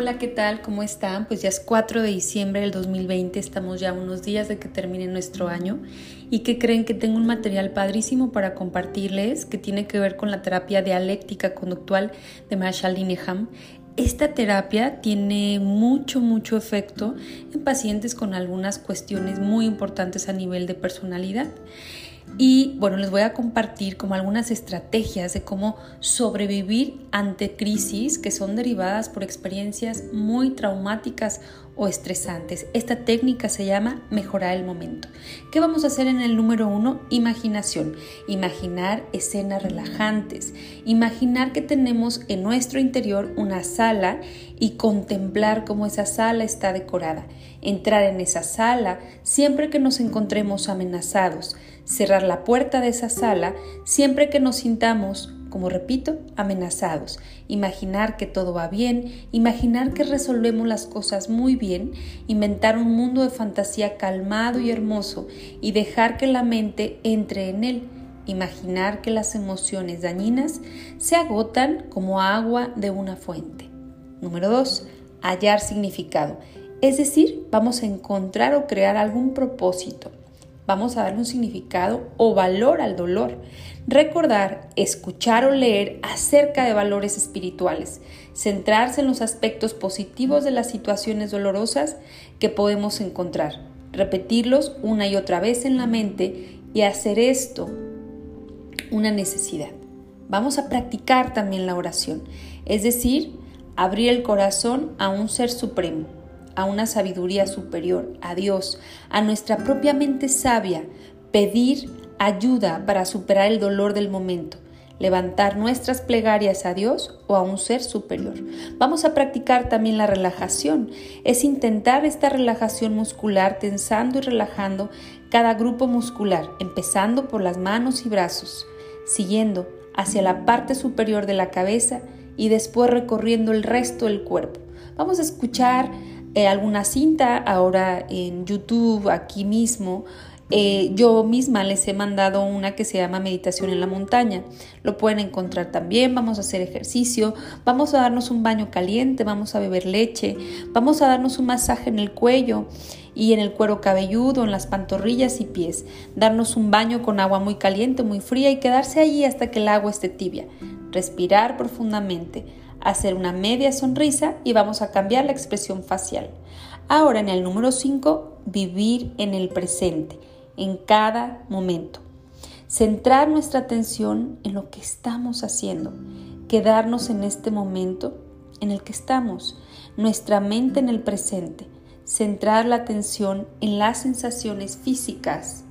Hola, ¿qué tal? ¿Cómo están? Pues ya es 4 de diciembre del 2020, estamos ya unos días de que termine nuestro año y que creen que tengo un material padrísimo para compartirles que tiene que ver con la terapia dialéctica conductual de Marshall Linehan. Esta terapia tiene mucho, mucho efecto en pacientes con algunas cuestiones muy importantes a nivel de personalidad. Y bueno, les voy a compartir como algunas estrategias de cómo sobrevivir ante crisis que son derivadas por experiencias muy traumáticas o estresantes. Esta técnica se llama mejorar el momento. ¿Qué vamos a hacer en el número uno? Imaginación. Imaginar escenas relajantes. Imaginar que tenemos en nuestro interior una sala y contemplar cómo esa sala está decorada. Entrar en esa sala siempre que nos encontremos amenazados. Cerrar la puerta de esa sala siempre que nos sintamos como repito, amenazados. Imaginar que todo va bien, imaginar que resolvemos las cosas muy bien, inventar un mundo de fantasía calmado y hermoso y dejar que la mente entre en él. Imaginar que las emociones dañinas se agotan como agua de una fuente. Número 2. Hallar significado. Es decir, vamos a encontrar o crear algún propósito vamos a darle un significado o valor al dolor. Recordar, escuchar o leer acerca de valores espirituales, centrarse en los aspectos positivos de las situaciones dolorosas que podemos encontrar, repetirlos una y otra vez en la mente y hacer esto una necesidad. Vamos a practicar también la oración, es decir, abrir el corazón a un ser supremo a una sabiduría superior, a Dios, a nuestra propia mente sabia, pedir ayuda para superar el dolor del momento, levantar nuestras plegarias a Dios o a un ser superior. Vamos a practicar también la relajación, es intentar esta relajación muscular tensando y relajando cada grupo muscular, empezando por las manos y brazos, siguiendo hacia la parte superior de la cabeza y después recorriendo el resto del cuerpo. Vamos a escuchar eh, alguna cinta ahora en YouTube, aquí mismo. Eh, yo misma les he mandado una que se llama Meditación en la Montaña. Lo pueden encontrar también. Vamos a hacer ejercicio, vamos a darnos un baño caliente, vamos a beber leche, vamos a darnos un masaje en el cuello y en el cuero cabelludo, en las pantorrillas y pies. Darnos un baño con agua muy caliente, muy fría y quedarse allí hasta que el agua esté tibia. Respirar profundamente hacer una media sonrisa y vamos a cambiar la expresión facial. Ahora en el número 5, vivir en el presente, en cada momento. Centrar nuestra atención en lo que estamos haciendo, quedarnos en este momento en el que estamos, nuestra mente en el presente, centrar la atención en las sensaciones físicas,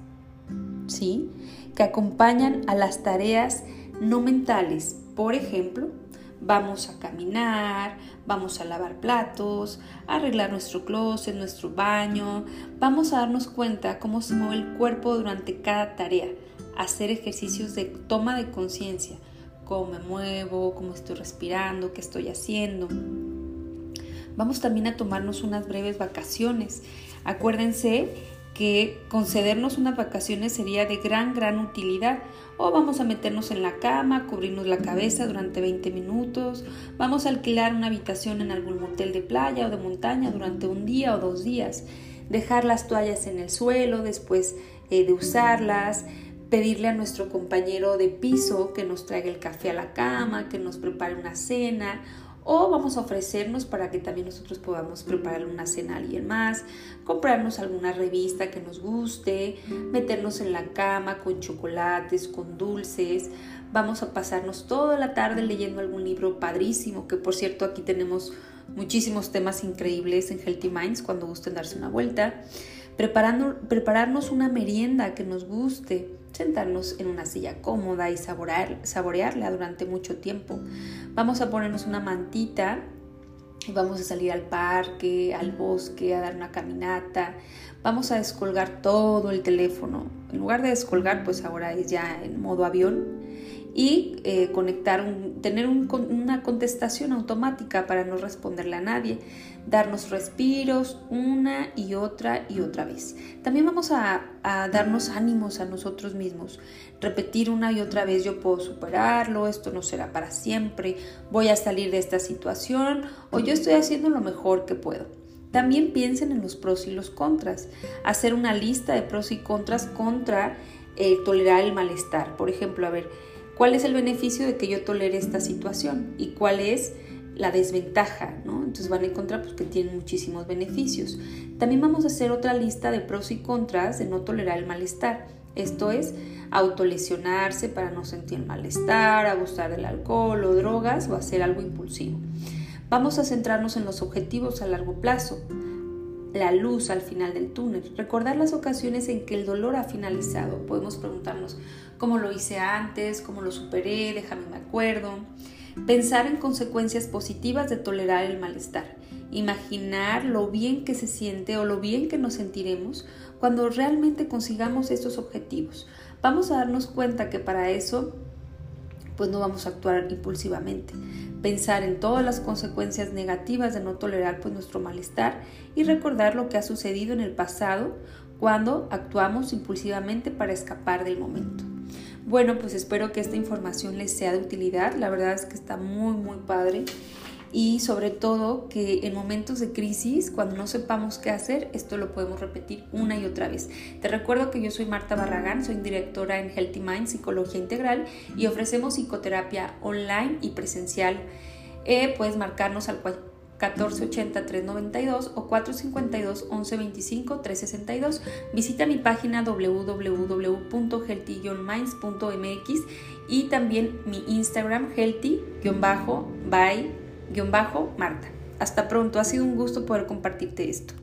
¿sí? Que acompañan a las tareas no mentales, por ejemplo, Vamos a caminar, vamos a lavar platos, arreglar nuestro closet, nuestro baño. Vamos a darnos cuenta cómo se mueve el cuerpo durante cada tarea. Hacer ejercicios de toma de conciencia. Cómo me muevo, cómo estoy respirando, qué estoy haciendo. Vamos también a tomarnos unas breves vacaciones. Acuérdense que concedernos unas vacaciones sería de gran, gran utilidad. O vamos a meternos en la cama, cubrirnos la cabeza durante 20 minutos, vamos a alquilar una habitación en algún motel de playa o de montaña durante un día o dos días, dejar las toallas en el suelo después eh, de usarlas, pedirle a nuestro compañero de piso que nos traiga el café a la cama, que nos prepare una cena o vamos a ofrecernos para que también nosotros podamos preparar una cena a alguien más, comprarnos alguna revista que nos guste, meternos en la cama con chocolates, con dulces. Vamos a pasarnos toda la tarde leyendo algún libro padrísimo, que por cierto aquí tenemos muchísimos temas increíbles en Healthy Minds cuando gusten darse una vuelta. Preparando, prepararnos una merienda que nos guste, sentarnos en una silla cómoda y saborear, saborearla durante mucho tiempo. Vamos a ponernos una mantita vamos a salir al parque, al bosque, a dar una caminata. Vamos a descolgar todo el teléfono. En lugar de descolgar, pues ahora es ya en modo avión. Y eh, conectar, tener una contestación automática para no responderle a nadie, darnos respiros una y otra y otra vez. También vamos a, darnos ánimos a nosotros mismos, repetir una y otra vez yo puedo superarlo, esto no será para siempre, voy a salir de esta situación o yo estoy haciendo lo mejor que puedo. También piensen en los pros y los contras, hacer una lista de pros y contras contra eh, tolerar el malestar. Por ejemplo, a ver, ¿cuál es el beneficio de que yo tolere esta situación? ¿Y cuál es la desventaja? ¿no? Entonces van a encontrar pues, que tienen muchísimos beneficios. También vamos a hacer otra lista de pros y contras de no tolerar el malestar. Esto es autolesionarse para no sentir malestar, abusar del alcohol o drogas o hacer algo impulsivo. Vamos a centrarnos en los objetivos a largo plazo la luz al final del túnel, recordar las ocasiones en que el dolor ha finalizado. Podemos preguntarnos cómo lo hice antes, cómo lo superé, déjame me acuerdo. Pensar en consecuencias positivas de tolerar el malestar. Imaginar lo bien que se siente o lo bien que nos sentiremos cuando realmente consigamos estos objetivos. Vamos a darnos cuenta que para eso pues no vamos a actuar impulsivamente. Pensar en todas las consecuencias negativas de no tolerar pues nuestro malestar y recordar lo que ha sucedido en el pasado cuando actuamos impulsivamente para escapar del momento. Bueno, pues espero que esta información les sea de utilidad. La verdad es que está muy, muy padre y sobre todo que en momentos de crisis, cuando no sepamos qué hacer, esto lo podemos repetir una y otra vez. Te recuerdo que yo soy Marta Barragán, soy directora en Healthy Mind Psicología Integral y ofrecemos psicoterapia online y presencial. Eh, puedes marcarnos al 1480-392 o 452-1125-362. Visita mi página www.healthy-minds.mx y también mi Instagram healthy-by Marta. Hasta pronto, ha sido un gusto poder compartirte esto.